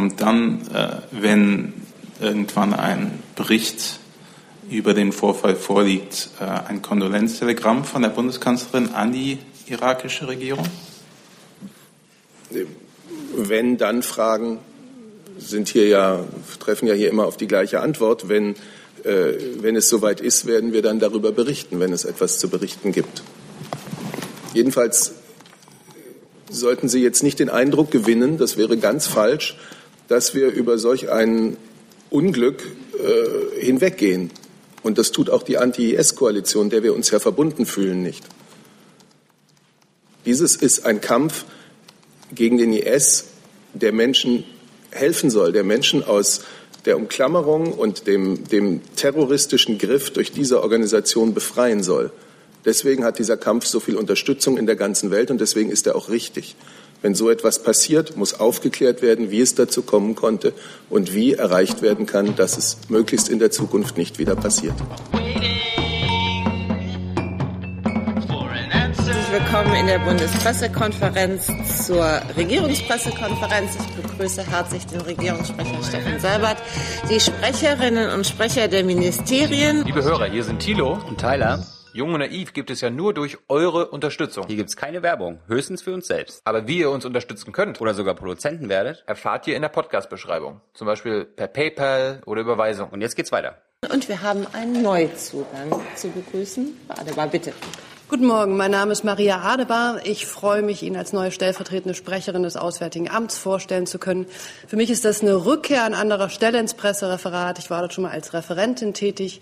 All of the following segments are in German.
kommt dann, äh, wenn irgendwann ein Bericht über den Vorfall vorliegt, äh, ein Kondolenztelegramm von der Bundeskanzlerin an die irakische Regierung? Wenn dann Fragen sind hier ja, treffen ja hier immer auf die gleiche Antwort. Wenn, äh, wenn es soweit ist, werden wir dann darüber berichten, wenn es etwas zu berichten gibt. Jedenfalls sollten Sie jetzt nicht den Eindruck gewinnen, das wäre ganz falsch, dass wir über solch ein Unglück äh, hinweggehen. Und das tut auch die Anti-IS-Koalition, der wir uns ja verbunden fühlen, nicht. Dieses ist ein Kampf gegen den IS, der Menschen helfen soll, der Menschen aus der Umklammerung und dem, dem terroristischen Griff durch diese Organisation befreien soll. Deswegen hat dieser Kampf so viel Unterstützung in der ganzen Welt und deswegen ist er auch richtig. Wenn so etwas passiert, muss aufgeklärt werden, wie es dazu kommen konnte und wie erreicht werden kann, dass es möglichst in der Zukunft nicht wieder passiert. Herzlich willkommen in der Bundespressekonferenz zur Regierungspressekonferenz. Ich begrüße herzlich den Regierungssprecher Steffen Seibert, die Sprecherinnen und Sprecher der Ministerien. Liebe Hörer, hier sind Thilo und Tyler. Jung und Naiv gibt es ja nur durch eure Unterstützung. Hier gibt es keine Werbung, höchstens für uns selbst. Aber wie ihr uns unterstützen könnt oder sogar Produzenten werdet, erfahrt ihr in der Podcast-Beschreibung. Zum Beispiel per PayPal oder Überweisung. Und jetzt geht's weiter. Und wir haben einen Neuzugang zu begrüßen. Adebar, bitte. Guten Morgen, mein Name ist Maria Adebar. Ich freue mich, Ihnen als neue stellvertretende Sprecherin des Auswärtigen Amts vorstellen zu können. Für mich ist das eine Rückkehr an anderer Stelle ins Pressereferat. Ich war dort schon mal als Referentin tätig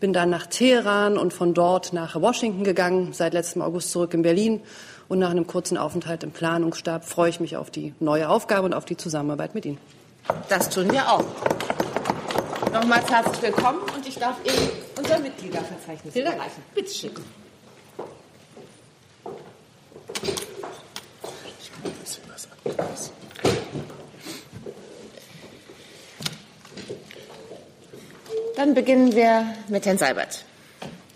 bin dann nach Teheran und von dort nach Washington gegangen, seit letztem August zurück in Berlin. Und nach einem kurzen Aufenthalt im Planungsstab freue ich mich auf die neue Aufgabe und auf die Zusammenarbeit mit Ihnen. Das tun wir auch. Nochmals herzlich willkommen und ich darf Ihnen unser Mitgliederverzeichnis überreichen. Bitte schön. Dann beginnen wir mit Herrn Seibert.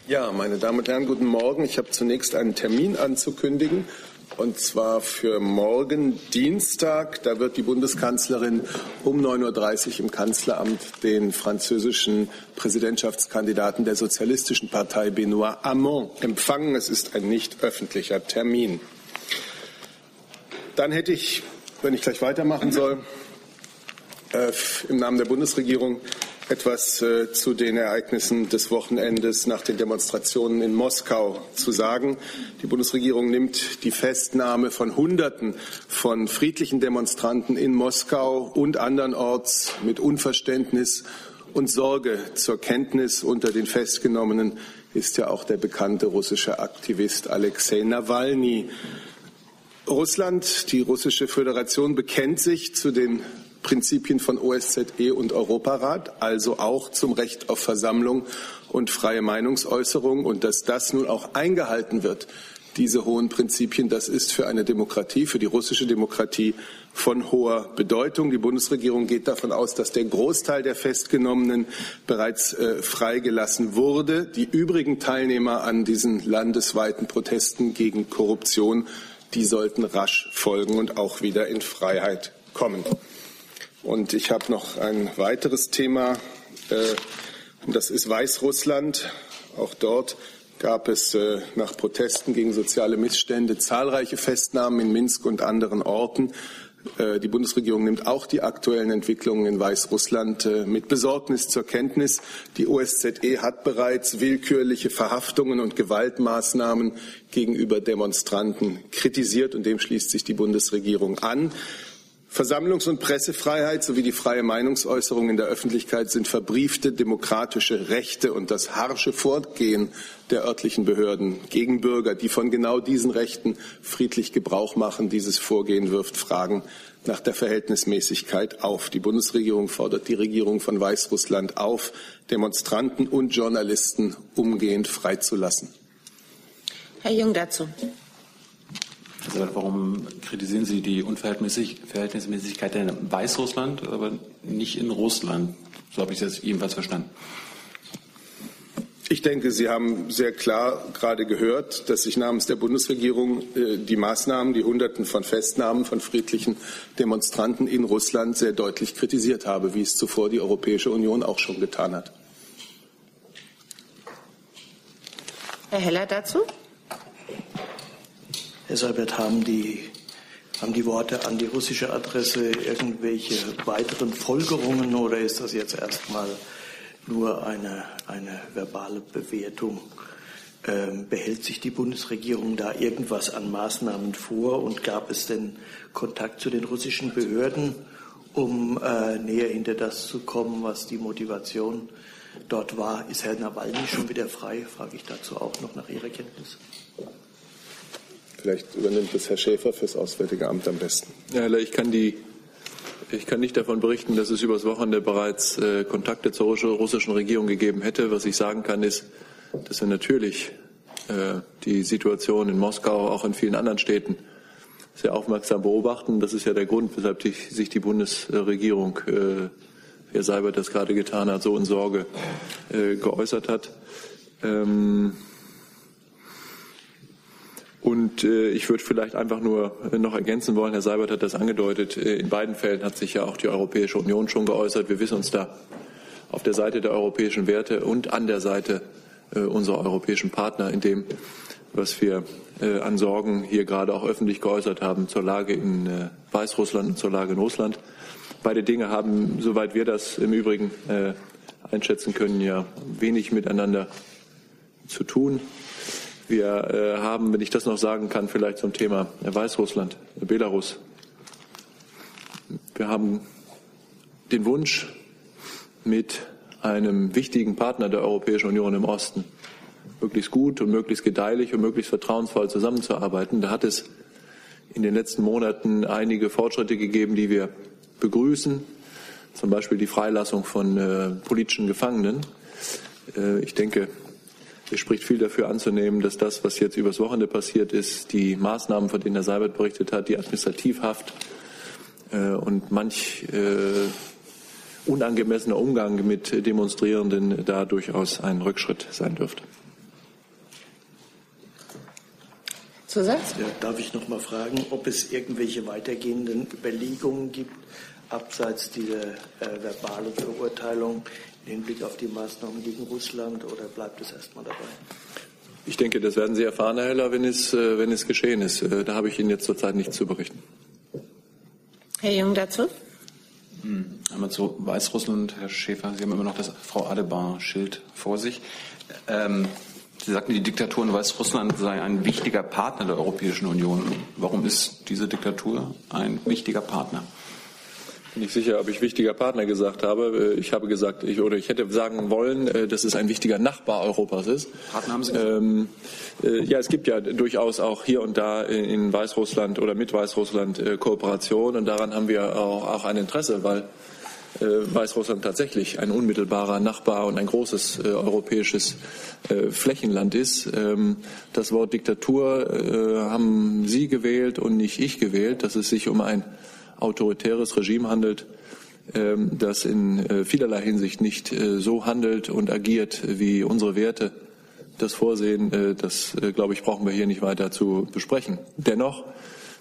Ja, meine Damen und Herren, guten Morgen. Ich habe zunächst einen Termin anzukündigen. Und zwar für morgen Dienstag. Da wird die Bundeskanzlerin um 9.30 Uhr im Kanzleramt den französischen Präsidentschaftskandidaten der Sozialistischen Partei Benoit Hamon empfangen. Es ist ein nicht öffentlicher Termin. Dann hätte ich, wenn ich gleich weitermachen soll, äh, im Namen der Bundesregierung etwas äh, zu den Ereignissen des Wochenendes nach den Demonstrationen in Moskau zu sagen. Die Bundesregierung nimmt die Festnahme von Hunderten von friedlichen Demonstranten in Moskau und andernorts mit Unverständnis und Sorge zur Kenntnis. Unter den Festgenommenen ist ja auch der bekannte russische Aktivist Alexei Nawalny. Russland, die russische Föderation, bekennt sich zu den Prinzipien von OSZE und Europarat, also auch zum Recht auf Versammlung und freie Meinungsäußerung und dass das nun auch eingehalten wird, diese hohen Prinzipien, das ist für eine Demokratie, für die russische Demokratie von hoher Bedeutung. Die Bundesregierung geht davon aus, dass der Großteil der Festgenommenen bereits äh, freigelassen wurde. Die übrigen Teilnehmer an diesen landesweiten Protesten gegen Korruption, die sollten rasch folgen und auch wieder in Freiheit kommen. Und ich habe noch ein weiteres Thema, äh, und das ist Weißrussland. Auch dort gab es äh, nach Protesten gegen soziale Missstände zahlreiche Festnahmen in Minsk und anderen Orten. Äh, die Bundesregierung nimmt auch die aktuellen Entwicklungen in Weißrussland mit Besorgnis zur Kenntnis. Die OSZE hat bereits willkürliche Verhaftungen und Gewaltmaßnahmen gegenüber Demonstranten kritisiert und dem schließt sich die Bundesregierung an. Versammlungs- und Pressefreiheit sowie die freie Meinungsäußerung in der Öffentlichkeit sind verbriefte demokratische Rechte und das harsche Vorgehen der örtlichen Behörden gegen Bürger, die von genau diesen Rechten friedlich Gebrauch machen, dieses Vorgehen wirft Fragen nach der Verhältnismäßigkeit auf. Die Bundesregierung fordert die Regierung von Weißrussland auf, Demonstranten und Journalisten umgehend freizulassen. Herr Jung dazu. Also warum kritisieren Sie die Unverhältnismäßigkeit in Weißrussland, aber nicht in Russland? So habe ich das ebenfalls verstanden. Ich denke, Sie haben sehr klar gerade gehört, dass ich namens der Bundesregierung äh, die Maßnahmen, die Hunderten von Festnahmen von friedlichen Demonstranten in Russland sehr deutlich kritisiert habe, wie es zuvor die Europäische Union auch schon getan hat. Herr Heller dazu? Seibert, haben die, haben die Worte an die russische Adresse irgendwelche weiteren Folgerungen oder ist das jetzt erstmal nur eine, eine verbale Bewertung. Ähm, behält sich die Bundesregierung da irgendwas an Maßnahmen vor und gab es denn Kontakt zu den russischen Behörden, um äh, näher hinter das zu kommen, was die Motivation dort war? Ist Herr Nawalny schon wieder frei? Frage ich dazu auch noch nach Ihrer Kenntnis. Vielleicht übernimmt es Herr Schäfer fürs Auswärtige Amt am besten. Ja, ich kann die ich kann nicht davon berichten, dass es übers Wochenende bereits äh, Kontakte zur russischen Regierung gegeben hätte. Was ich sagen kann, ist, dass wir natürlich äh, die Situation in Moskau, auch in vielen anderen Städten, sehr aufmerksam beobachten. Das ist ja der Grund, weshalb die, sich die Bundesregierung, äh, Herr Seibert das gerade getan hat, so in Sorge äh, geäußert hat. Ähm, und äh, ich würde vielleicht einfach nur noch ergänzen wollen, Herr Seibert hat das angedeutet, äh, in beiden Fällen hat sich ja auch die Europäische Union schon geäußert. Wir wissen uns da auf der Seite der europäischen Werte und an der Seite äh, unserer europäischen Partner in dem, was wir äh, an Sorgen hier gerade auch öffentlich geäußert haben zur Lage in äh, Weißrussland und zur Lage in Russland. Beide Dinge haben, soweit wir das im Übrigen äh, einschätzen können, ja wenig miteinander zu tun. Wir äh, haben, wenn ich das noch sagen kann, vielleicht zum Thema Weißrussland, Belarus. Wir haben den Wunsch, mit einem wichtigen Partner der Europäischen Union im Osten möglichst gut und möglichst gedeihlich und möglichst vertrauensvoll zusammenzuarbeiten. Da hat es in den letzten Monaten einige Fortschritte gegeben, die wir begrüßen, zum Beispiel die Freilassung von äh, politischen Gefangenen. Äh, ich denke, es spricht viel dafür anzunehmen, dass das, was jetzt übers Wochenende passiert ist, die Maßnahmen, von denen Herr Seibert berichtet hat, die Administrativhaft äh, und manch äh, unangemessener Umgang mit Demonstrierenden da durchaus ein Rückschritt sein dürfte. Zusatz? Ja, darf ich noch mal fragen, ob es irgendwelche weitergehenden Überlegungen gibt, abseits dieser äh, verbalen Verurteilung Hinblick auf die Maßnahmen gegen Russland oder bleibt es erstmal dabei? Ich denke, das werden Sie erfahren, Herr Heller, wenn es, äh, wenn es geschehen ist. Äh, da habe ich Ihnen jetzt zurzeit nichts zu berichten. Herr Jung dazu? Hm, einmal zu Weißrussland, Herr Schäfer. Sie haben immer noch das Frau Adebar-Schild vor sich. Ähm, Sie sagten, die Diktatur in Weißrussland sei ein wichtiger Partner der Europäischen Union. Warum ist diese Diktatur ein wichtiger Partner? Bin nicht sicher, ob ich wichtiger Partner gesagt habe. Äh, ich habe gesagt, ich, oder ich hätte sagen wollen, äh, dass es ein wichtiger Nachbar Europas ist. Partner haben Sie ähm, äh, Ja, es gibt ja durchaus auch hier und da in Weißrussland oder mit Weißrussland äh, Kooperation und daran haben wir auch, auch ein Interesse, weil äh, Weißrussland tatsächlich ein unmittelbarer Nachbar und ein großes äh, europäisches Flächenland ist. Ähm, das Wort Diktatur haben Sie gewählt und nicht ich gewählt, dass es sich um ein autoritäres Regime handelt, ähm, das in äh, vielerlei Hinsicht nicht äh, so handelt und agiert, wie unsere Werte das vorsehen. Äh, das, glaube ich, brauchen wir hier nicht weiter zu besprechen. Dennoch,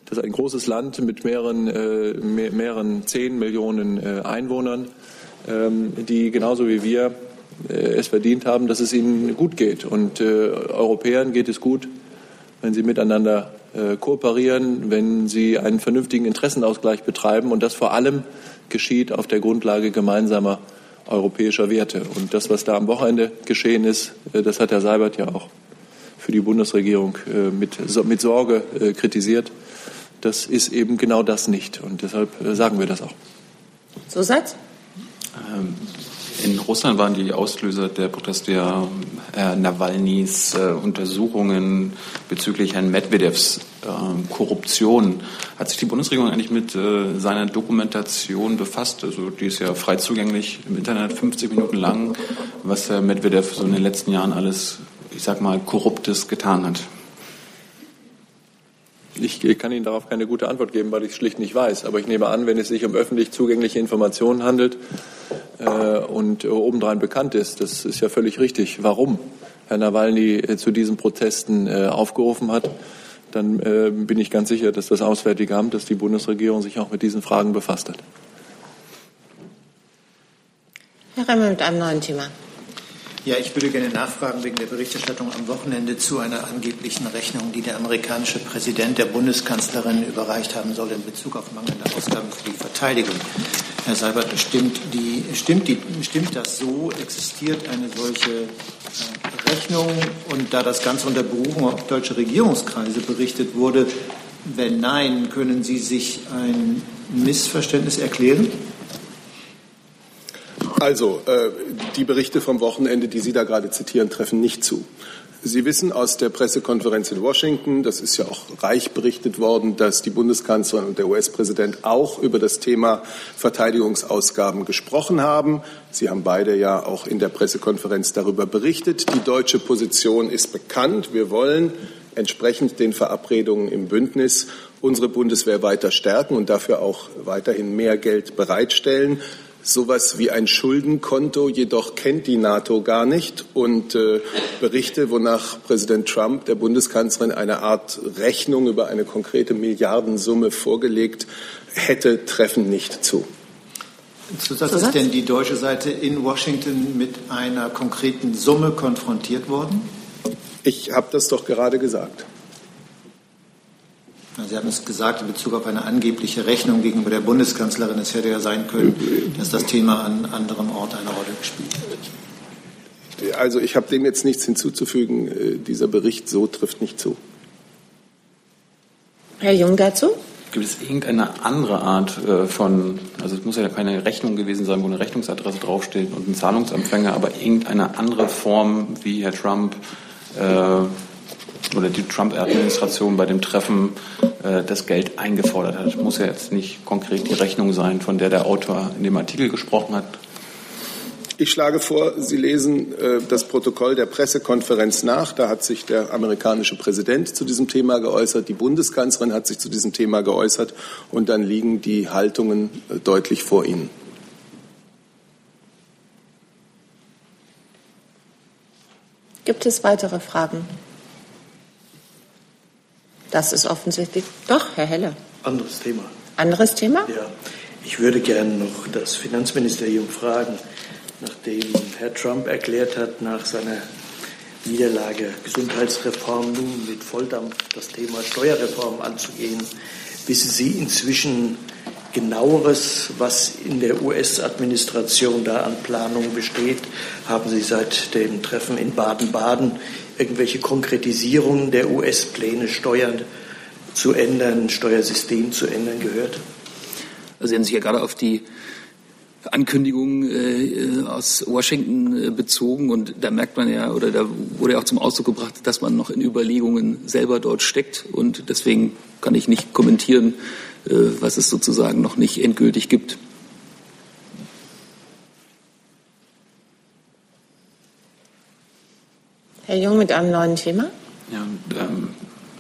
das ein großes Land mit mehreren, mehreren zehn Millionen Einwohnern, ähm, die genauso wie wir es verdient haben, dass es ihnen gut geht. Und Europäern geht es gut, wenn sie miteinander äh, kooperieren, wenn sie einen vernünftigen Interessenausgleich betreiben und das vor allem geschieht auf der Grundlage gemeinsamer europäischer Werte. Und das, was da am Wochenende geschehen ist, äh, das hat Herr Seibert ja auch für die Bundesregierung äh, mit, mit Sorge kritisiert. Das ist eben genau das nicht. Und deshalb sagen wir das auch. Zusatz? Ähm, in Russland waren die Auslöser der Proteste ja Herr Nawalnys äh, Untersuchungen bezüglich Herrn Medvedevs äh, Korruption. Hat sich die Bundesregierung eigentlich mit äh, seiner Dokumentation befasst? Also die ist ja frei zugänglich im Internet, 50 Minuten lang, was Herr Medvedev so in den letzten Jahren alles, ich sag mal, Korruptes getan hat. Ich kann Ihnen darauf keine gute Antwort geben, weil ich es schlicht nicht weiß. Aber ich nehme an, wenn es sich um öffentlich zugängliche Informationen handelt, und obendrein bekannt ist. Das ist ja völlig richtig. Warum Herr Nawalny zu diesen Protesten aufgerufen hat, dann bin ich ganz sicher, dass das Auswärtige Amt, dass die Bundesregierung sich auch mit diesen Fragen befasst hat. Herr Remmel mit einem neuen Thema. Ja, ich würde gerne nachfragen wegen der Berichterstattung am Wochenende zu einer angeblichen Rechnung, die der amerikanische Präsident der Bundeskanzlerin überreicht haben soll in Bezug auf mangelnde Ausgaben für die Verteidigung. Herr Seibert, stimmt, die, stimmt, die, stimmt das so? Existiert eine solche äh, Rechnung? Und da das Ganze unter Berufung auf deutsche Regierungskreise berichtet wurde, wenn nein, können Sie sich ein Missverständnis erklären? Also, äh, die Berichte vom Wochenende, die Sie da gerade zitieren, treffen nicht zu. Sie wissen aus der Pressekonferenz in Washington, das ist ja auch reich berichtet worden, dass die Bundeskanzlerin und der US-Präsident auch über das Thema Verteidigungsausgaben gesprochen haben. Sie haben beide ja auch in der Pressekonferenz darüber berichtet. Die deutsche Position ist bekannt. Wir wollen entsprechend den Verabredungen im Bündnis unsere Bundeswehr weiter stärken und dafür auch weiterhin mehr Geld bereitstellen. Sowas wie ein Schuldenkonto jedoch kennt die NATO gar nicht und äh, Berichte, wonach Präsident Trump der Bundeskanzlerin eine Art Rechnung über eine konkrete Milliardensumme vorgelegt hätte, treffen nicht zu. Zusatz, ist denn die deutsche Seite in Washington mit einer konkreten Summe konfrontiert worden? Ich habe das doch gerade gesagt. Sie haben es gesagt in Bezug auf eine angebliche Rechnung gegenüber der Bundeskanzlerin. Es hätte ja sein können, dass das Thema an anderem Ort eine Rolle gespielt hat. Also ich habe dem jetzt nichts hinzuzufügen. Äh, dieser Bericht so trifft nicht zu. Herr Jung dazu? Gibt es irgendeine andere Art äh, von, also es muss ja keine Rechnung gewesen sein, wo eine Rechnungsadresse draufsteht und ein Zahlungsempfänger, aber irgendeine andere Form, wie Herr Trump äh, oder die Trump-Administration bei dem Treffen äh, das Geld eingefordert hat. Muss ja jetzt nicht konkret die Rechnung sein, von der der Autor in dem Artikel gesprochen hat. Ich schlage vor, Sie lesen äh, das Protokoll der Pressekonferenz nach. Da hat sich der amerikanische Präsident zu diesem Thema geäußert, die Bundeskanzlerin hat sich zu diesem Thema geäußert und dann liegen die Haltungen äh, deutlich vor Ihnen. Gibt es weitere Fragen? Das ist offensichtlich. Doch, Herr Heller. Anderes Thema. Anderes Thema? Ja. Ich würde gerne noch das Finanzministerium fragen, nachdem Herr Trump erklärt hat, nach seiner Niederlage Gesundheitsreform nun mit Volldampf das Thema Steuerreform anzugehen. Wissen Sie inzwischen genaueres, was in der US-Administration da an Planung besteht? Haben Sie seit dem Treffen in Baden-Baden irgendwelche Konkretisierungen der US-Pläne, Steuern zu ändern, Steuersystem zu ändern gehört? Also Sie haben sich ja gerade auf die Ankündigungen äh, aus Washington äh, bezogen und da merkt man ja oder da wurde ja auch zum Ausdruck gebracht, dass man noch in Überlegungen selber dort steckt und deswegen kann ich nicht kommentieren, äh, was es sozusagen noch nicht endgültig gibt. Herr Jung mit einem neuen Thema. Ja, ähm,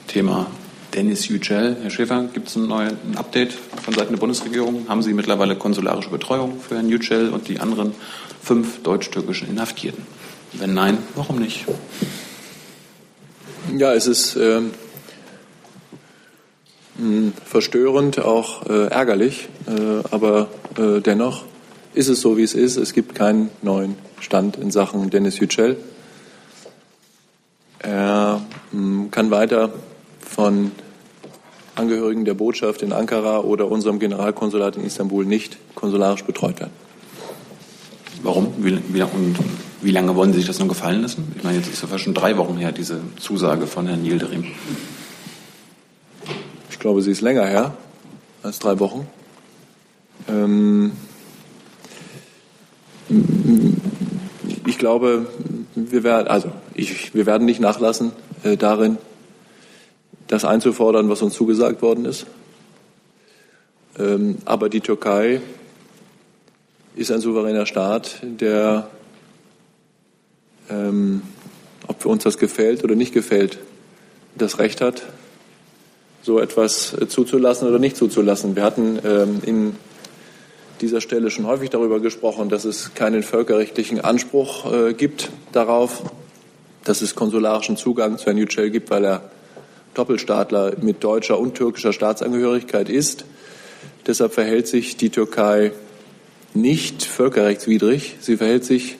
Thema Dennis Yücel. Herr Schäfer, gibt es ein, neues, ein Update von Seiten der Bundesregierung? Haben Sie mittlerweile konsularische Betreuung für Herrn Yücel und die anderen fünf deutsch-türkischen Inhaftierten? Wenn nein, warum nicht? Ja, es ist äh, verstörend, auch äh, ärgerlich, äh, aber äh, dennoch ist es so, wie es ist. Es gibt keinen neuen Stand in Sachen Dennis Yücel. Er hm, kann weiter von Angehörigen der Botschaft in Ankara oder unserem Generalkonsulat in Istanbul nicht konsularisch betreut werden. Warum? Wie, wie, und wie lange wollen Sie sich das noch gefallen lassen? Ich meine, jetzt ist ja schon drei Wochen her, diese Zusage von Herrn Yildirim. Ich glaube, sie ist länger her als drei Wochen. Ähm ich glaube, wir werden, also ich, wir werden nicht nachlassen äh, darin, das einzufordern, was uns zugesagt worden ist. Ähm, aber die Türkei ist ein souveräner Staat, der, ähm, ob uns das gefällt oder nicht gefällt, das Recht hat, so etwas äh, zuzulassen oder nicht zuzulassen. Wir hatten ähm, in dieser Stelle schon häufig darüber gesprochen, dass es keinen völkerrechtlichen Anspruch äh, gibt darauf, dass es konsularischen Zugang zu Herrn Yücel gibt, weil er Doppelstaatler mit deutscher und türkischer Staatsangehörigkeit ist. Deshalb verhält sich die Türkei nicht völkerrechtswidrig, sie verhält sich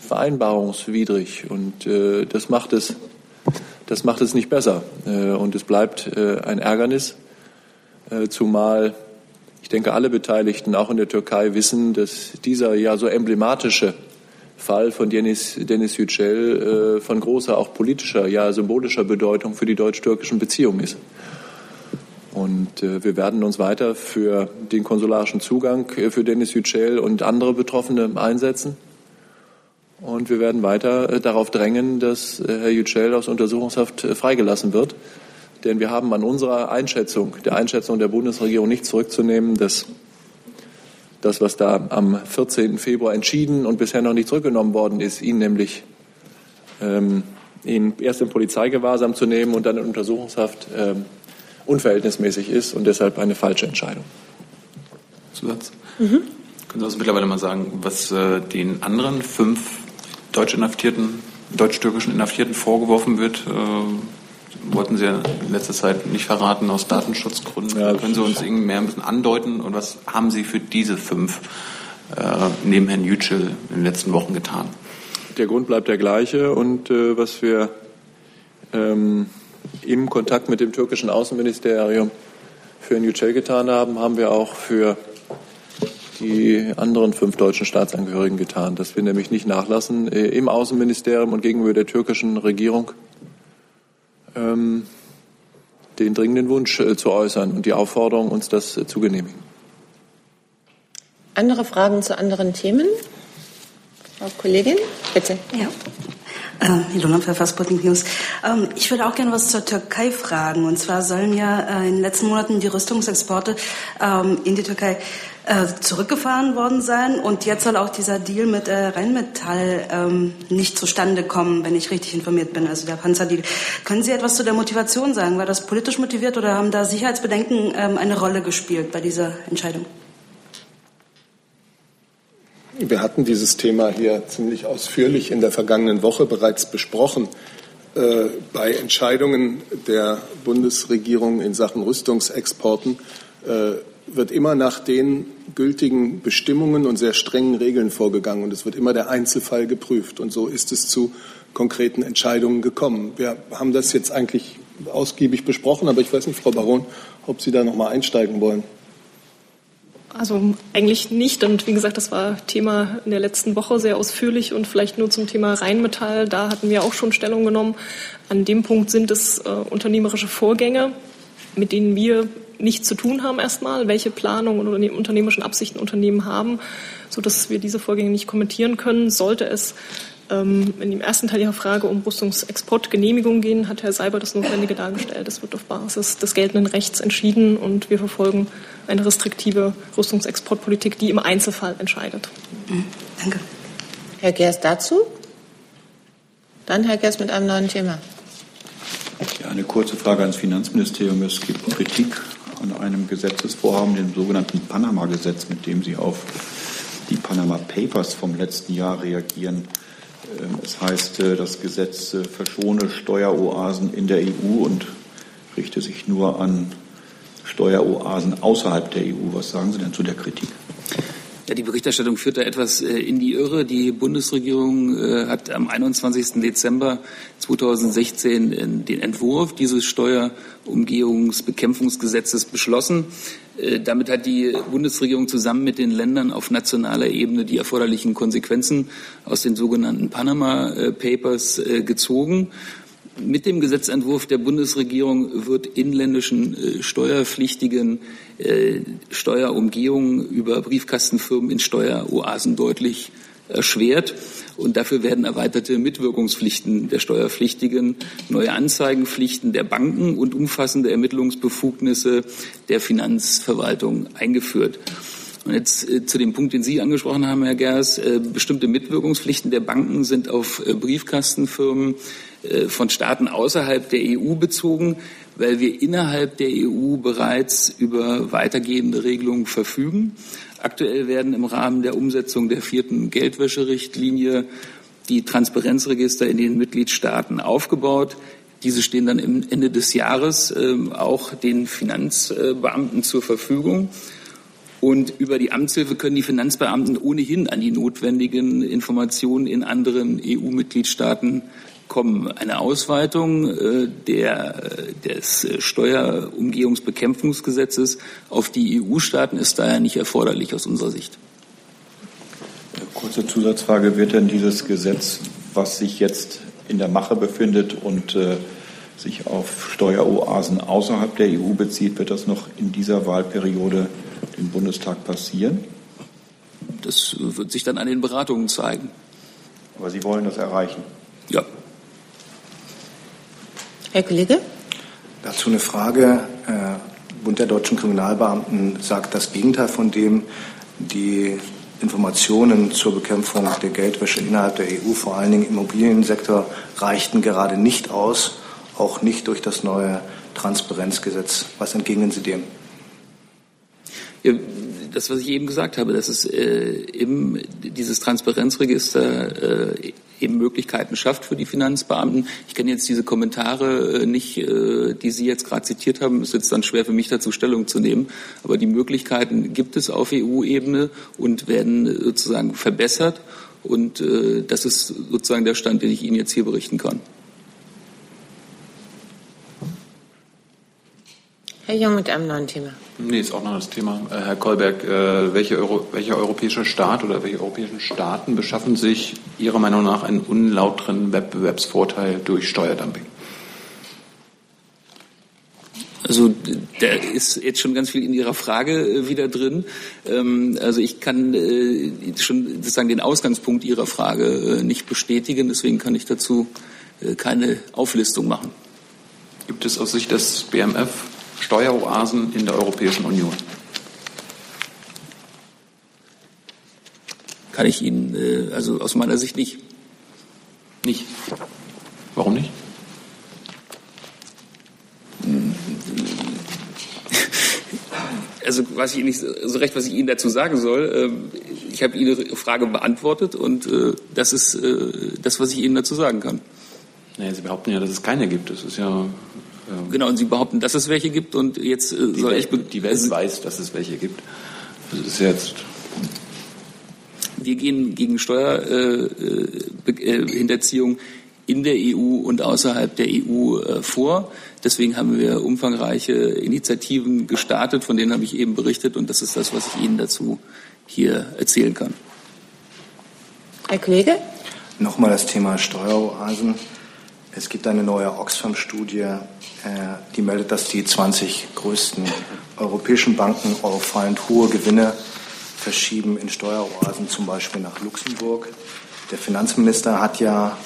vereinbarungswidrig und äh, das macht es das macht es nicht besser äh, und es bleibt äh, ein Ärgernis, äh, zumal ich denke alle Beteiligten auch in der Türkei wissen, dass dieser ja so emblematische Fall von Denis, Denis Yücel äh, von großer auch politischer, ja symbolischer Bedeutung für die deutsch-türkischen Beziehungen ist. Und äh, wir werden uns weiter für den konsularischen Zugang äh, für Denis Yücel und andere Betroffene einsetzen. Und wir werden weiter äh, darauf drängen, dass äh, Herr Yücel aus Untersuchungshaft äh, freigelassen wird. Denn wir haben an unserer Einschätzung, der Einschätzung der Bundesregierung nicht zurückzunehmen, dass das, was da am 14. Februar entschieden und bisher noch nicht zurückgenommen worden ist, ihn nämlich ähm, ihn erst in Polizeigewahrsam zu nehmen und dann in Untersuchungshaft ähm, unverhältnismäßig ist und deshalb eine falsche Entscheidung. Zusatz? Mhm. Können Sie uns mittlerweile mal sagen, was äh, den anderen fünf deutsch inhaftierten, deutsch-türkischen Inhaftierten vorgeworfen wird? Äh, wollten Sie ja in letzter Zeit nicht verraten aus Datenschutzgründen. Ja, Können Sie uns irgendwie mehr ein bisschen andeuten? Und was haben Sie für diese fünf äh, neben Herrn Yücel in den letzten Wochen getan? Der Grund bleibt der gleiche und äh, was wir ähm, im Kontakt mit dem türkischen Außenministerium für Herrn Yücel getan haben, haben wir auch für die anderen fünf deutschen Staatsangehörigen getan, dass wir nämlich nicht nachlassen, äh, im Außenministerium und gegenüber der türkischen Regierung ähm, den dringenden Wunsch äh, zu äußern und die Aufforderung, uns das äh, zu genehmigen. Andere Fragen zu anderen Themen? Frau Kollegin, bitte. Ja. Ähm, Ilona Pfeffer, Sputnik News. Ähm, ich würde auch gerne was zur Türkei fragen. Und zwar sollen ja äh, in den letzten Monaten die Rüstungsexporte ähm, in die Türkei äh, zurückgefahren worden sein. Und jetzt soll auch dieser Deal mit äh, Rheinmetall ähm, nicht zustande kommen, wenn ich richtig informiert bin. Also der Panzerdeal. Können Sie etwas zu der Motivation sagen? War das politisch motiviert oder haben da Sicherheitsbedenken ähm, eine Rolle gespielt bei dieser Entscheidung? Wir hatten dieses Thema hier ziemlich ausführlich in der vergangenen Woche bereits besprochen. Äh, bei Entscheidungen der Bundesregierung in Sachen Rüstungsexporten äh, wird immer nach den gültigen Bestimmungen und sehr strengen Regeln vorgegangen und es wird immer der Einzelfall geprüft. Und so ist es zu konkreten Entscheidungen gekommen. Wir haben das jetzt eigentlich ausgiebig besprochen, aber ich weiß nicht, Frau Baron, ob Sie da noch mal einsteigen wollen. Also eigentlich nicht. Und wie gesagt, das war Thema in der letzten Woche sehr ausführlich und vielleicht nur zum Thema Rheinmetall. Da hatten wir auch schon Stellung genommen. An dem Punkt sind es äh, unternehmerische Vorgänge, mit denen wir nichts zu tun haben erstmal, welche Planung und unternehmerischen Absichten Unternehmen haben, sodass wir diese Vorgänge nicht kommentieren können. Sollte es ähm, in dem ersten Teil Ihrer Frage um Rüstungsexportgenehmigung gehen, hat Herr Seiber das Notwendige dargestellt. Es wird auf Basis des geltenden Rechts entschieden und wir verfolgen eine restriktive Rüstungsexportpolitik, die im Einzelfall entscheidet. Mhm. Danke. Herr Gers dazu? Dann Herr Gers mit einem neuen Thema. Ja, eine kurze Frage ans Finanzministerium. Es gibt Kritik an einem Gesetzesvorhaben, dem sogenannten Panama-Gesetz, mit dem Sie auf die Panama Papers vom letzten Jahr reagieren. Ähm, es heißt, äh, das Gesetz äh, verschone Steueroasen in der EU und richte sich nur an Steueroasen außerhalb der EU. Was sagen Sie denn zu der Kritik? Ja, die Berichterstattung führt da etwas äh, in die Irre. Die Bundesregierung hat am 21. Dezember 2016 den Entwurf dieses Steuerumgehungsbekämpfungsgesetzes beschlossen. Äh, damit hat die Bundesregierung zusammen mit den Ländern auf nationaler Ebene die erforderlichen Konsequenzen aus den sogenannten Panama äh, Papers äh, gezogen. Mit dem Gesetzentwurf der Bundesregierung wird inländischen Steuerpflichtigen Steuerumgehung über Briefkastenfirmen in Steueroasen deutlich erschwert. Und dafür werden erweiterte Mitwirkungspflichten der Steuerpflichtigen, neue Anzeigenpflichten der Banken und umfassende Ermittlungsbefugnisse der Finanzverwaltung eingeführt. Und jetzt äh, zu dem Punkt, den Sie angesprochen haben, Herr Gers. Äh, bestimmte Mitwirkungspflichten der Banken sind auf äh, Briefkastenfirmen äh, von Staaten außerhalb der EU bezogen, weil wir innerhalb der EU bereits über weitergehende Regelungen verfügen. Aktuell werden im Rahmen der Umsetzung der vierten Geldwäscherichtlinie die Transparenzregister in den Mitgliedstaaten aufgebaut. Diese stehen dann im Ende des Jahres äh, auch den Finanzbeamten zur Verfügung. Und über die Amtshilfe können die Finanzbeamten ohnehin an die notwendigen Informationen in anderen EU-Mitgliedstaaten kommen. Eine Ausweitung äh, der, des Steuerumgehungsbekämpfungsgesetzes auf die EU-Staaten ist daher nicht erforderlich aus unserer Sicht. Kurze Zusatzfrage. Wird denn dieses Gesetz, was sich jetzt in der Mache befindet und äh, sich auf Steueroasen außerhalb der EU bezieht, wird das noch in dieser Wahlperiode im Bundestag passieren? Das wird sich dann an den Beratungen zeigen. Aber Sie wollen das erreichen? Ja. Herr Kollege? Dazu eine Frage. Äh, Bund der deutschen Kriminalbeamten sagt das Gegenteil von dem. Die Informationen zur Bekämpfung der Geldwäsche innerhalb der EU, vor allen Dingen im Immobiliensektor, reichten gerade nicht aus, auch nicht durch das neue Transparenzgesetz. Was entgegnen Sie dem? Ja, das, was ich eben gesagt habe, dass es äh, eben dieses Transparenzregister äh, eben Möglichkeiten schafft für die Finanzbeamten. Ich kenne jetzt diese Kommentare äh, nicht, äh, die Sie jetzt gerade zitiert haben. Es ist jetzt dann schwer für mich dazu Stellung zu nehmen. Aber die Möglichkeiten gibt es auf EU-Ebene und werden sozusagen verbessert. Und äh, das ist sozusagen der Stand, den ich Ihnen jetzt hier berichten kann. Herr Jung mit einem neuen Thema. Nee, ist auch noch das Thema. Äh, Herr Kolberg, äh, welche Euro, welcher europäische Staat oder welche europäischen Staaten beschaffen sich Ihrer Meinung nach einen unlauteren Wettbewerbsvorteil durch Steuerdumping? Also da ist jetzt schon ganz viel in Ihrer Frage äh, wieder drin. Ähm, also ich kann schon sozusagen den Ausgangspunkt Ihrer Frage nicht bestätigen, deswegen kann ich dazu keine Auflistung machen. Gibt es aus Sicht des BMF Steueroasen in der Europäischen Union? Kann ich Ihnen, äh, also aus meiner Sicht nicht. Nicht? Warum nicht? Also weiß ich nicht so recht, was ich Ihnen dazu sagen soll. Ähm, ich habe Ihre Frage beantwortet und äh, das ist äh, das, was ich Ihnen dazu sagen kann. Naja, Sie behaupten ja, dass es keine gibt. Das ist ja Genau, und Sie behaupten, dass es welche gibt und jetzt äh, soll Welt, ich... Die Welt weiß, dass es welche gibt. Das ist jetzt... Wir gehen gegen Steuerhinterziehung äh, in der EU und außerhalb der EU äh, vor. Deswegen haben wir umfangreiche Initiativen gestartet, von denen habe ich eben berichtet und das ist das, was ich Ihnen dazu hier erzählen kann. Herr Kollege? Nochmal das Thema Steueroasen. Es gibt eine neue Oxfam-Studie, äh, die meldet, dass die 20 größten europäischen Banken auffallend hohe Gewinne verschieben in Steueroasen, zum Beispiel nach Luxemburg. Der Finanzminister hat ja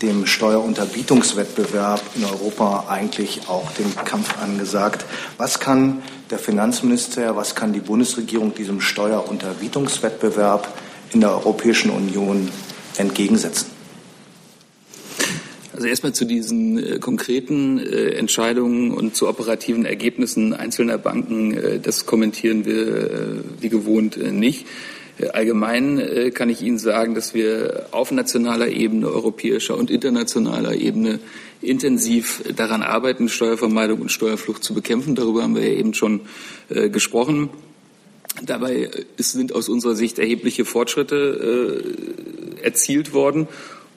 dem Steuerunterbietungswettbewerb in Europa eigentlich auch den Kampf angesagt. Was kann der Finanzminister, was kann die Bundesregierung diesem Steuerunterbietungswettbewerb in der Europäischen Union entgegensetzen? Also erstmal zu diesen äh, konkreten äh, Entscheidungen und zu operativen Ergebnissen einzelner Banken. Äh, das kommentieren wir äh, wie gewohnt äh, nicht. Äh, allgemein kann ich Ihnen sagen, dass wir auf nationaler Ebene, europäischer und internationaler Ebene intensiv daran arbeiten, Steuervermeidung und Steuerflucht zu bekämpfen. Darüber haben wir ja eben schon gesprochen. Dabei sind aus unserer Sicht erhebliche Fortschritte erzielt worden.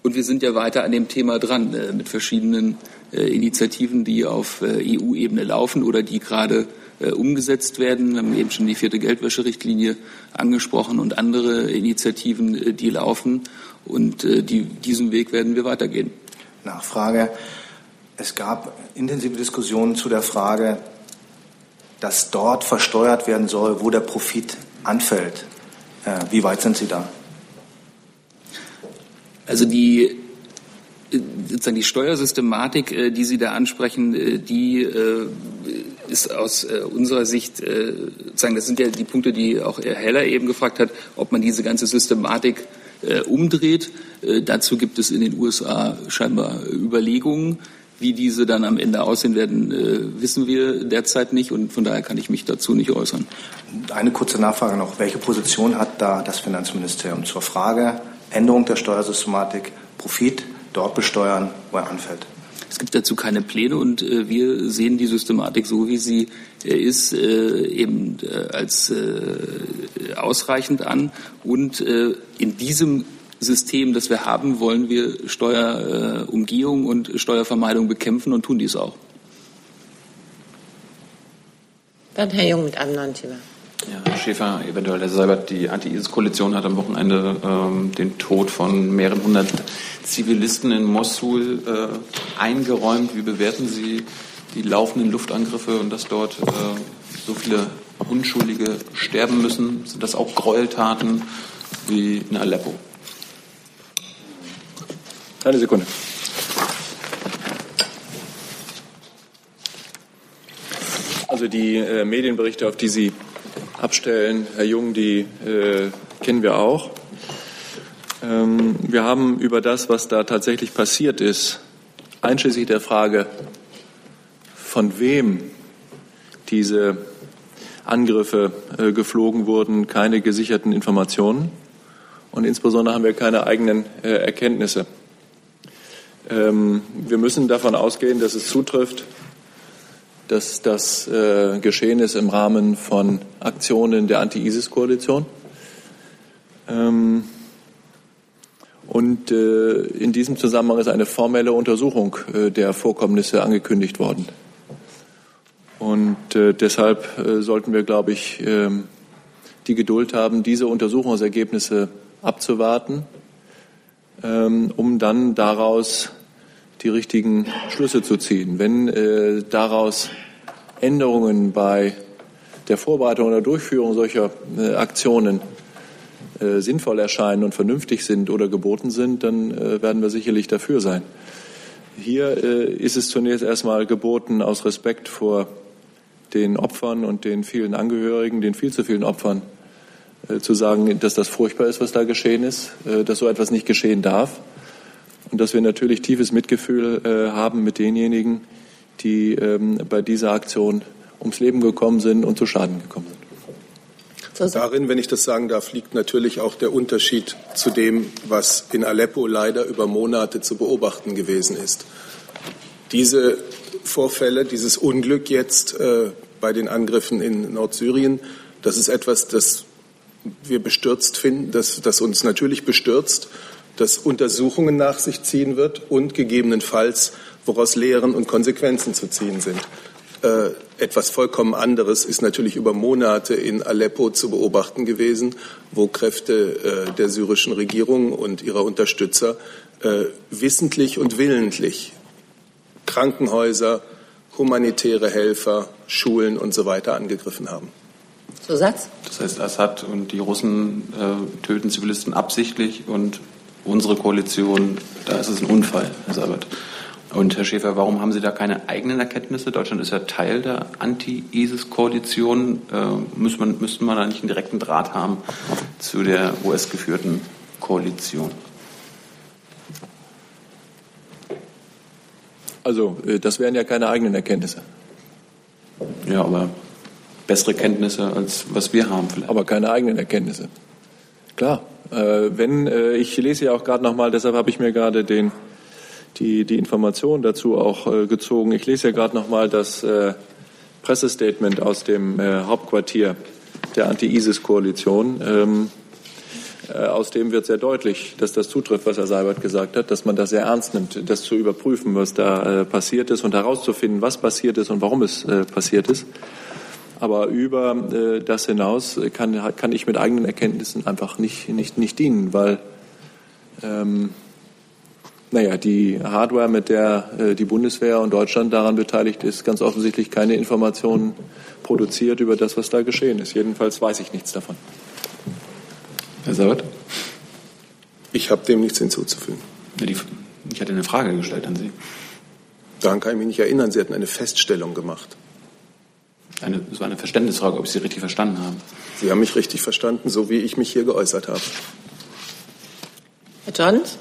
Und wir sind ja weiter an dem Thema dran äh, mit verschiedenen äh, Initiativen, die auf äh, EU-Ebene laufen oder die gerade äh, umgesetzt werden. Wir haben eben schon die vierte Geldwäscherichtlinie angesprochen und andere Initiativen, äh, die laufen. Und äh, die, diesen Weg werden wir weitergehen. Nachfrage. Es gab intensive Diskussionen zu der Frage, dass dort versteuert werden soll, wo der Profit anfällt. Wie weit sind Sie da? Also die sozusagen die Steuersystematik, äh, die Sie da ansprechen, äh, die äh, ist aus unserer Sicht, sozusagen, das sind ja die Punkte, die auch Herr Heller eben gefragt hat, ob man diese ganze Systematik umdreht. Dazu gibt es in den USA scheinbar Überlegungen. Wie diese dann am Ende aussehen werden, äh, wissen wir derzeit nicht und von daher kann ich mich dazu nicht äußern. Eine kurze Nachfrage noch. Welche Position hat da das Finanzministerium zur Frage Änderung der Steuersystematik, Profit dort besteuern, wo er anfällt? Es gibt dazu keine Pläne und äh, wir sehen die Systematik so, wie sie äh, ist, äh, eben äh, als äh, ausreichend an. Und äh, in diesem System, das wir haben, wollen wir Steuerumgehung und Steuervermeidung bekämpfen und tun dies auch. Dann Herr Jung mit einem neuen Thema. Schäfer, eventuell, Herr Seibert, die Anti-ISIS-Koalition hat am Wochenende ähm, den Tod von mehreren hundert Zivilisten in Mosul äh, eingeräumt. Wie bewerten Sie die laufenden Luftangriffe und dass dort äh, so viele Unschuldige sterben müssen? Sind das auch Gräueltaten wie in Aleppo? Eine Sekunde. Also die äh, Medienberichte, auf die Sie abstellen, Herr Jung, die äh, kennen wir auch. Ähm, wir haben über das, was da tatsächlich passiert ist, einschließlich der Frage, von wem diese Angriffe äh, geflogen wurden, keine gesicherten Informationen. Und insbesondere haben wir keine eigenen äh, Erkenntnisse. Ähm, wir müssen davon ausgehen, dass es zutrifft, dass das äh, geschehen ist im Rahmen von Aktionen der Anti-ISIS-Koalition. Ähm, und äh, in diesem Zusammenhang ist eine formelle Untersuchung äh, der Vorkommnisse angekündigt worden. Und äh, deshalb äh, sollten wir, glaube ich, ähm, die Geduld haben, diese Untersuchungsergebnisse abzuwarten, ähm, um dann daraus die richtigen Schlüsse zu ziehen. Wenn äh, daraus Änderungen bei der Vorbereitung oder Durchführung solcher äh, Aktionen äh, sinnvoll erscheinen und vernünftig sind oder geboten sind, dann äh, werden wir sicherlich dafür sein. Hier äh, ist es zunächst erstmal geboten, aus Respekt vor den Opfern und den vielen Angehörigen, den viel zu vielen Opfern, äh, zu sagen, dass das furchtbar ist, was da geschehen ist, dass so etwas nicht geschehen darf und dass wir natürlich tiefes Mitgefühl äh, haben mit denjenigen, die ähm, bei dieser Aktion ums Leben gekommen sind und zu Schaden gekommen sind. Darin, wenn ich das sagen darf, liegt natürlich auch der Unterschied zu dem, was in Aleppo leider über Monate zu beobachten gewesen ist. Diese Vorfälle, dieses Unglück jetzt äh, bei den Angriffen in Nordsyrien, das ist etwas, das wir bestürzt finden, das, das uns natürlich bestürzt das Untersuchungen nach sich ziehen wird und gegebenenfalls, woraus Lehren und Konsequenzen zu ziehen sind. Äh, etwas vollkommen anderes ist natürlich über Monate in Aleppo zu beobachten gewesen, wo Kräfte äh, der syrischen Regierung und ihrer Unterstützer äh, wissentlich und willentlich Krankenhäuser, humanitäre Helfer, Schulen und so weiter angegriffen haben. Zusatz? Das heißt, Assad und die Russen äh, töten Zivilisten absichtlich und unsere Koalition, da ist es ein Unfall, Herr Sabat. Und Herr Schäfer, warum haben Sie da keine eigenen Erkenntnisse? Deutschland ist ja Teil der Anti-ISIS-Koalition. Äh, müsste, man, müsste man da nicht einen direkten Draht haben zu der US-geführten Koalition? Also, äh, das wären ja keine eigenen Erkenntnisse. Ja, aber bessere Kenntnisse, als was wir haben vielleicht. Aber keine eigenen Erkenntnisse. Klar. Äh, wenn, äh, ich lese ja auch gerade nochmal, deshalb habe ich mir gerade den, die, die Information dazu auch äh, gezogen. Ich lese ja gerade nochmal das Pressestatement aus dem Hauptquartier der Anti-ISIS-Koalition. Ähm, äh, aus dem wird sehr deutlich, dass das zutrifft, was Herr Seibert gesagt hat, dass man das sehr ernst nimmt, das zu überprüfen, was da passiert ist und herauszufinden, was passiert ist und warum es passiert ist. Aber über äh, das hinaus kann, kann ich mit eigenen Erkenntnissen einfach nicht, nicht, nicht dienen, weil ähm, naja, die Hardware, mit der äh, die Bundeswehr und Deutschland daran beteiligt ist, ganz offensichtlich keine Informationen produziert über das, was da geschehen ist. Jedenfalls weiß ich nichts davon. Herr Sabat? Ich habe dem nichts hinzuzufügen. Ich hatte eine Frage gestellt an Sie. Daran kann ich mich nicht erinnern. Sie hatten eine Feststellung gemacht. Eine, das war eine Verständnisfrage, ob ich Sie richtig verstanden habe. Sie haben mich richtig verstanden, so wie ich mich hier geäußert habe. Herr Johns?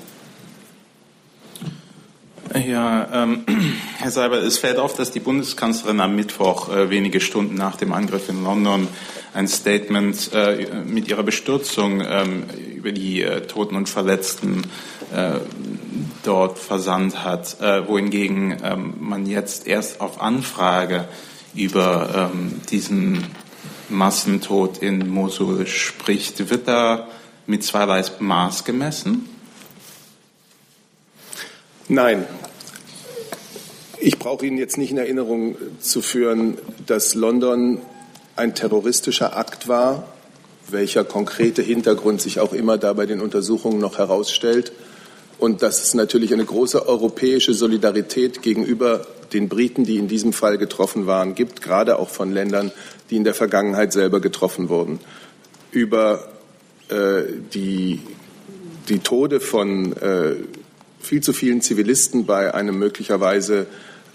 Ja, ähm, Herr Seibert, es fällt auf, dass die Bundeskanzlerin am Mittwoch, äh, wenige Stunden nach dem Angriff in London, ein Statement äh, mit ihrer Bestürzung ähm, über die äh, Toten und Verletzten äh, dort versandt hat, äh, wohingegen ähm, man jetzt erst auf Anfrage über ähm, diesen Massentod in Mosul spricht. Wird da mit zweierlei Maß gemessen? Nein. Ich brauche Ihnen jetzt nicht in Erinnerung zu führen, dass London ein terroristischer Akt war, welcher konkrete Hintergrund sich auch immer da bei den Untersuchungen noch herausstellt. Und dass es natürlich eine große europäische Solidarität gegenüber den Briten, die in diesem Fall getroffen waren, gibt, gerade auch von Ländern, die in der Vergangenheit selber getroffen wurden. Über äh, die, die Tode von äh, viel zu vielen Zivilisten bei einem möglicherweise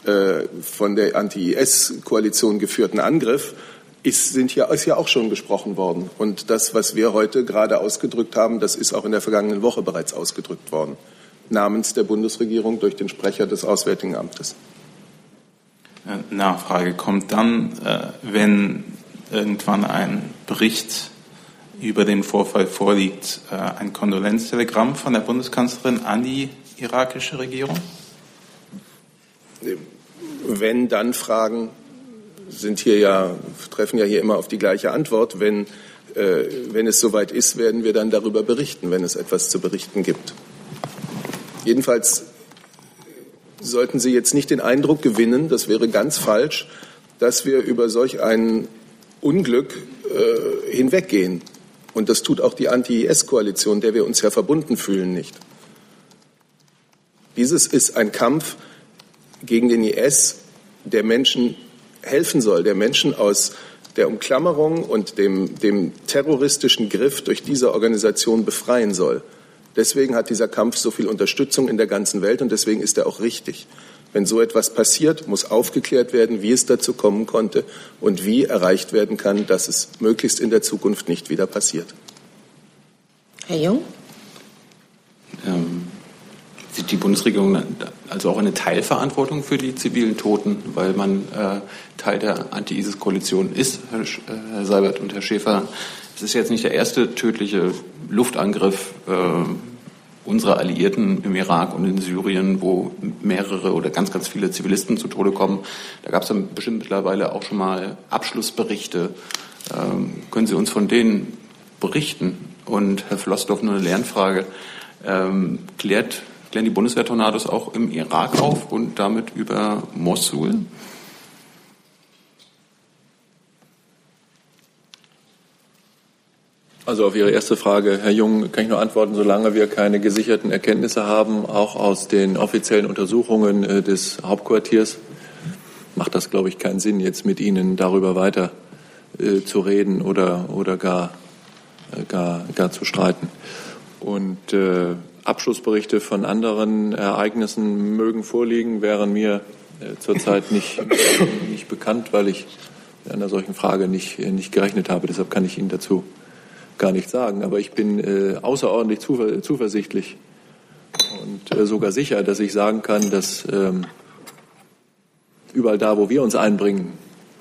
äh, von der Anti-IS-Koalition geführten Angriff ist, sind hier, ist ja auch schon gesprochen worden. Und das, was wir heute gerade ausgedrückt haben, das ist auch in der vergangenen Woche bereits ausgedrückt worden, namens der Bundesregierung durch den Sprecher des Auswärtigen Amtes. Nachfrage kommt dann, äh, wenn irgendwann ein Bericht über den Vorfall vorliegt, äh, ein Kondolenztelegramm von der Bundeskanzlerin an die irakische Regierung? Wenn dann Fragen sind hier ja, treffen ja hier immer auf die gleiche Antwort. Wenn, äh, wenn es soweit ist, werden wir dann darüber berichten, wenn es etwas zu berichten gibt. Jedenfalls sollten Sie jetzt nicht den Eindruck gewinnen, das wäre ganz falsch, dass wir über solch ein Unglück äh, hinweggehen. Und das tut auch die Anti-IS-Koalition, der wir uns ja verbunden fühlen, nicht. Dieses ist ein Kampf gegen den IS, der Menschen helfen soll, der Menschen aus der Umklammerung und dem, dem terroristischen Griff durch diese Organisation befreien soll. Deswegen hat dieser Kampf so viel Unterstützung in der ganzen Welt und deswegen ist er auch richtig. Wenn so etwas passiert, muss aufgeklärt werden, wie es dazu kommen konnte und wie erreicht werden kann, dass es möglichst in der Zukunft nicht wieder passiert. Herr Jung? Ähm, sieht die Bundesregierung also auch eine Teilverantwortung für die zivilen Toten, weil man äh, Teil der Anti-ISIS-Koalition ist, Herr, äh, Herr Seibert und Herr Schäfer. Es ist jetzt nicht der erste tödliche Luftangriff äh, unserer Alliierten im Irak und in Syrien, wo mehrere oder ganz, ganz viele Zivilisten zu Tode kommen. Da gab es dann bestimmt mittlerweile auch schon mal Abschlussberichte. Ähm, können Sie uns von denen berichten? Und Herr Flossdorf, nur eine Lernfrage. Ähm, klärt klären die Bundeswehr-Tornados auch im Irak auf und damit über Mosul? Also auf Ihre erste Frage, Herr Jung, kann ich nur antworten, solange wir keine gesicherten Erkenntnisse haben, auch aus den offiziellen Untersuchungen äh, des Hauptquartiers, macht das, glaube ich, keinen Sinn, jetzt mit Ihnen darüber weiter äh, zu reden oder, oder gar, äh, gar, gar zu streiten. Und äh, Abschlussberichte von anderen Ereignissen mögen vorliegen, wären mir äh, zurzeit nicht, nicht bekannt, weil ich mit einer solchen Frage nicht, äh, nicht gerechnet habe. Deshalb kann ich Ihnen dazu gar nichts sagen. Aber ich bin äh, außerordentlich zuversichtlich und äh, sogar sicher, dass ich sagen kann, dass ähm, überall da, wo wir uns einbringen,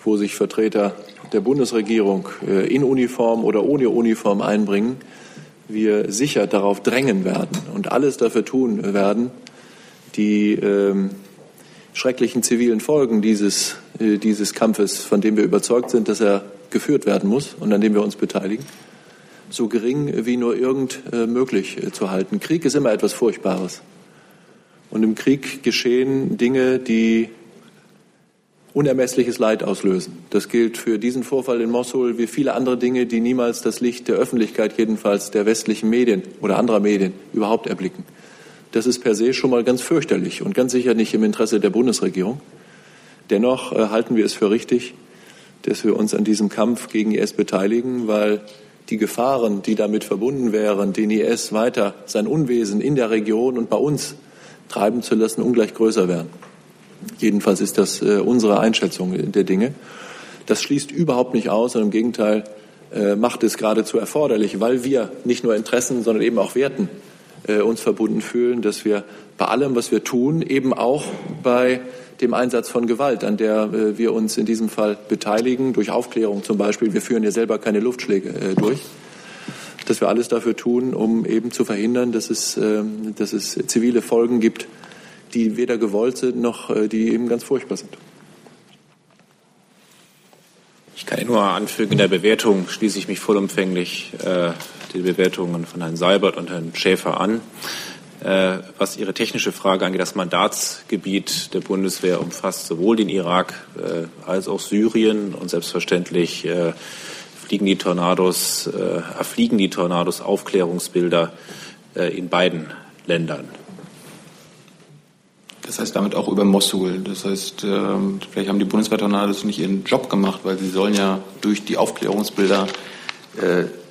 wo sich Vertreter der Bundesregierung äh, in Uniform oder ohne Uniform einbringen, wir sicher darauf drängen werden und alles dafür tun werden, die ähm, schrecklichen zivilen Folgen dieses, äh, dieses Kampfes, von dem wir überzeugt sind, dass er geführt werden muss und an dem wir uns beteiligen, so gering wie nur irgend äh, möglich äh, zu halten. Krieg ist immer etwas Furchtbares. Und im Krieg geschehen Dinge, die unermessliches Leid auslösen. Das gilt für diesen Vorfall in Mosul wie viele andere Dinge, die niemals das Licht der Öffentlichkeit, jedenfalls der westlichen Medien oder anderer Medien überhaupt erblicken. Das ist per se schon mal ganz fürchterlich und ganz sicher nicht im Interesse der Bundesregierung. Dennoch äh, halten wir es für richtig, dass wir uns an diesem Kampf gegen IS beteiligen, weil die Gefahren, die damit verbunden wären, den IS weiter sein Unwesen in der Region und bei uns treiben zu lassen, ungleich größer werden. Jedenfalls ist das äh, unsere Einschätzung der Dinge. Das schließt überhaupt nicht aus, sondern im Gegenteil äh, macht es geradezu erforderlich, weil wir nicht nur Interessen, sondern eben auch Werten äh, uns verbunden fühlen, dass wir bei allem, was wir tun, eben auch bei dem Einsatz von Gewalt, an der wir uns in diesem Fall beteiligen, durch Aufklärung zum Beispiel. Wir führen ja selber keine Luftschläge durch. Dass wir alles dafür tun, um eben zu verhindern, dass es, ähm, dass es zivile Folgen gibt, die weder gewollt sind noch äh, die eben ganz furchtbar sind. Ich kann nur anfügen, in der Bewertung schließe ich mich vollumfänglich äh, die Bewertungen von Herrn Seibert und Herrn Schäfer an. Äh, was Ihre technische Frage angeht, das Mandatsgebiet der Bundeswehr umfasst sowohl den Irak äh, als auch Syrien und selbstverständlich äh, fliegen die Tornados, erfliegen die Tornados Aufklärungsbilder in beiden Ländern. Das heißt damit auch über Mosul. Das heißt, ähm, vielleicht haben die Bundeswehrtornados nicht ihren Job gemacht, weil sie sollen ja durch die Aufklärungsbilder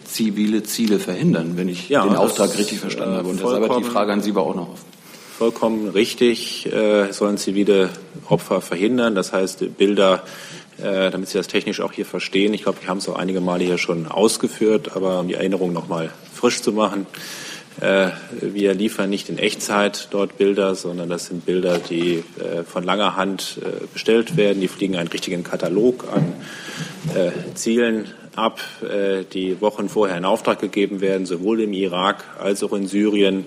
zivile Ziele verhindern, wenn ich ja, den Auftrag richtig verstanden habe. Und deshalb die Frage an Sie war auch noch offen. Vollkommen richtig, äh, sollen zivile Opfer verhindern. Das heißt, Bilder, äh, damit Sie das technisch auch hier verstehen. Ich glaube, wir haben es auch einige Male hier schon ausgeführt, aber um die Erinnerung noch mal frisch zu machen. Äh, wir liefern nicht in Echtzeit dort Bilder, sondern das sind Bilder, die äh, von langer Hand äh, bestellt werden. Die fliegen einen richtigen Katalog an Zielen ab, die Wochen vorher in Auftrag gegeben werden, sowohl im Irak als auch in Syrien,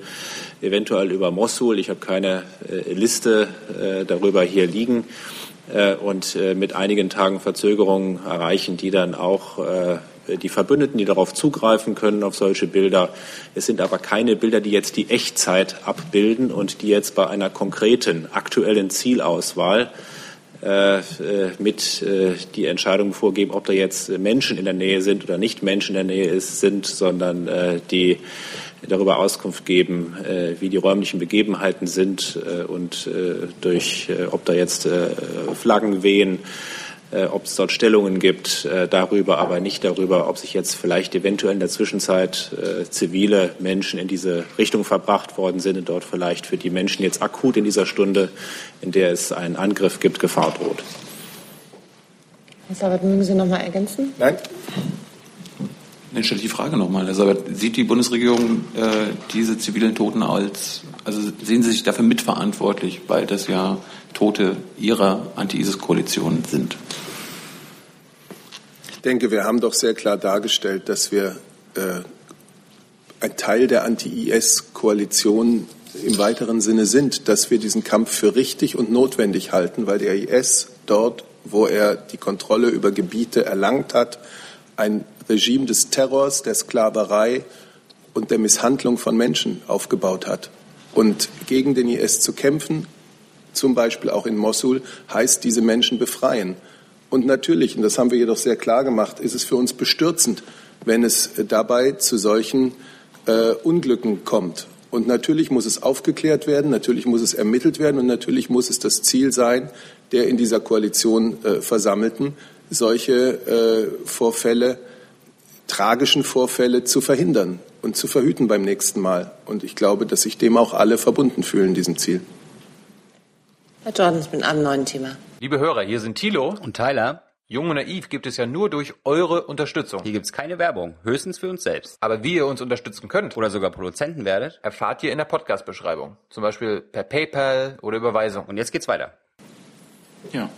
eventuell über Mosul. Ich habe keine Liste darüber hier liegen. Und mit einigen Tagen Verzögerung erreichen die dann auch die Verbündeten, die darauf zugreifen können, auf solche Bilder. Es sind aber keine Bilder, die jetzt die Echtzeit abbilden und die jetzt bei einer konkreten aktuellen Zielauswahl äh, äh mit äh, die Entscheidung vorgeben, ob da jetzt Menschen in der Nähe sind oder nicht Menschen in der Nähe ist, sind, sondern äh, die darüber Auskunft geben, äh, wie die räumlichen Begebenheiten sind äh, und durch, ob da jetzt Flaggen wehen, äh, ob es dort Stellungen gibt, äh, darüber, aber nicht darüber, ob sich jetzt vielleicht eventuell in der Zwischenzeit äh, zivile Menschen in diese Richtung verbracht worden sind und dort vielleicht für die Menschen jetzt akut in dieser Stunde, in der es einen Angriff gibt, Gefahr droht. Herr Sabat, mögen Sie noch mal ergänzen? Nein. Dann stelle ich die Frage nochmal. Also sieht die Bundesregierung äh, diese zivilen Toten als, also sehen Sie sich dafür mitverantwortlich, weil das ja Tote ihrer Anti-ISIS-Koalition sind? Ich denke, wir haben doch sehr klar dargestellt, dass wir äh, ein Teil der Anti-IS-Koalition im weiteren Sinne sind, dass wir diesen Kampf für richtig und notwendig halten, weil der IS dort, wo er die Kontrolle über Gebiete erlangt hat, ein Regime des Terrors, der Sklaverei und der Misshandlung von Menschen aufgebaut hat. Und gegen den IS zu kämpfen, zum Beispiel auch in Mosul, heißt diese Menschen befreien. Und natürlich, und das haben wir jedoch sehr klar gemacht, ist es für uns bestürzend, wenn es dabei zu solchen äh, Unglücken kommt. Und natürlich muss es aufgeklärt werden, natürlich muss es ermittelt werden und natürlich muss es das Ziel sein, der in dieser Koalition äh, Versammelten, solche äh, Vorfälle, tragischen Vorfälle zu verhindern und zu verhüten beim nächsten Mal. Und ich glaube, dass sich dem auch alle verbunden fühlen, diesem Ziel. Herr Jordan, mit einem neuen Thema. Liebe Hörer, hier sind Thilo und Tyler. Jung und Naiv gibt es ja nur durch eure Unterstützung. Hier gibt es keine Werbung, höchstens für uns selbst. Aber wie ihr uns unterstützen könnt oder sogar Produzenten werdet, erfahrt ihr in der Podcast-Beschreibung. Zum Beispiel per PayPal oder Überweisung. Und jetzt geht's weiter. Ja,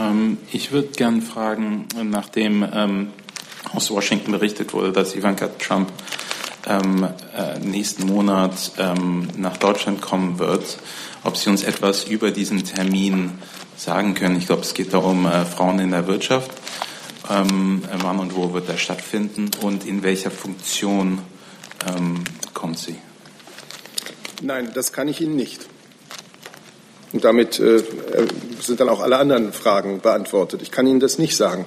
ähm, ich würde gern fragen, nachdem ähm, aus Washington berichtet wurde, dass Ivanka Trump ähm, äh, nächsten Monat ähm, nach Deutschland kommen wird, ob Sie uns etwas über diesen Termin sagen können. Ich glaube, es geht darum äh, Frauen in der Wirtschaft. Ähm, wann und wo wird er stattfinden und in welcher Funktion ähm, kommt sie? Nein, das kann ich Ihnen nicht. Und damit äh, sind dann auch alle anderen Fragen beantwortet. Ich kann Ihnen das nicht sagen.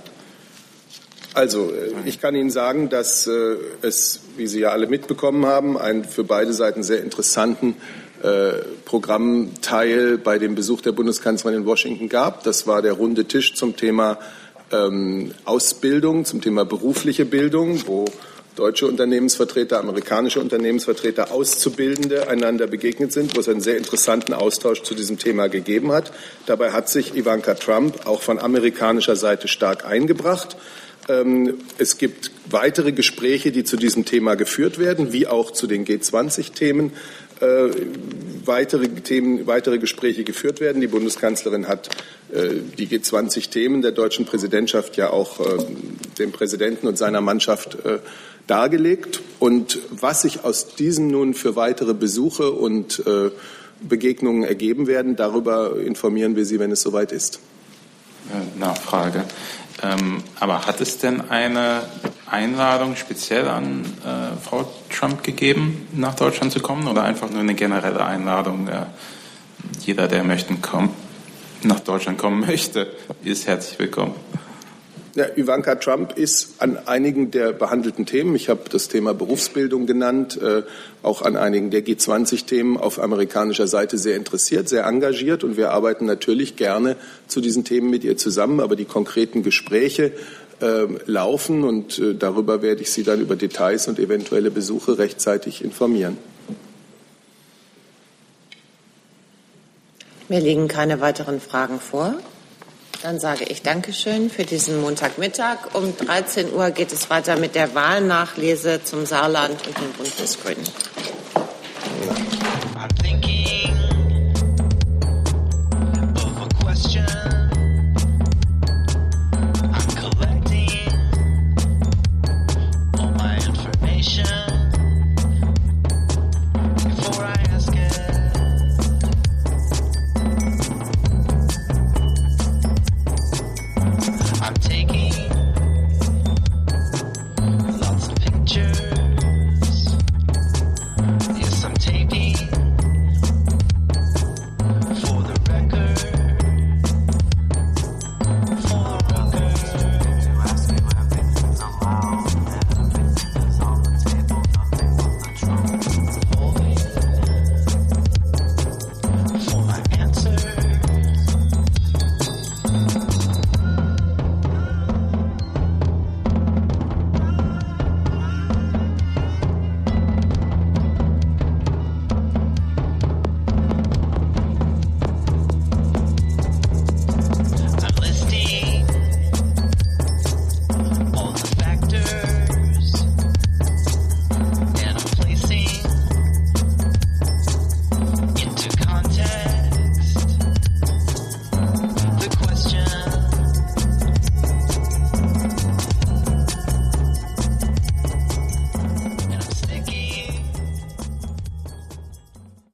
Also, äh, ich kann Ihnen sagen, dass äh, es, wie Sie ja alle mitbekommen haben, einen für beide Seiten sehr interessanten äh, Programmteil bei dem Besuch der Bundeskanzlerin in Washington gab. Das war der runde Tisch zum Thema ähm, Ausbildung, zum Thema berufliche Bildung, wo deutsche Unternehmensvertreter, amerikanische Unternehmensvertreter, Auszubildende einander begegnet sind, wo es einen sehr interessanten Austausch zu diesem Thema gegeben hat. Dabei hat sich Ivanka Trump auch von amerikanischer Seite stark eingebracht. Ähm, es gibt weitere Gespräche, die zu diesem Thema geführt werden, wie auch zu den G20-Themen. Äh, weitere Themen, weitere Gespräche geführt werden. Die Bundeskanzlerin hat äh, die G20-Themen der deutschen Präsidentschaft ja auch äh, dem Präsidenten und seiner Mannschaft dargelegt. Und was sich aus diesem nun für weitere Besuche und Begegnungen ergeben werden, darüber informieren wir Sie, wenn es soweit ist. Nachfrage. Ähm, aber hat es denn eine Einladung speziell an äh, Frau Trump gegeben, nach Deutschland zu kommen oder einfach nur eine generelle Einladung? Äh, jeder, der möchten kommen, nach Deutschland kommen möchte, ist herzlich willkommen. Ja, Ivanka Trump ist an einigen der behandelten Themen, ich habe das Thema Berufsbildung genannt, äh, auch an einigen der G20-Themen auf amerikanischer Seite sehr interessiert, sehr engagiert und wir arbeiten natürlich gerne zu diesen Themen mit ihr zusammen, aber die konkreten Gespräche äh, laufen und äh, darüber werde ich Sie dann über Details und eventuelle Besuche rechtzeitig informieren. Mir liegen keine weiteren Fragen vor. Dann sage ich Dankeschön für diesen Montagmittag. Um 13 Uhr geht es weiter mit der Wahlnachlese zum Saarland und dem Bund des Grünen.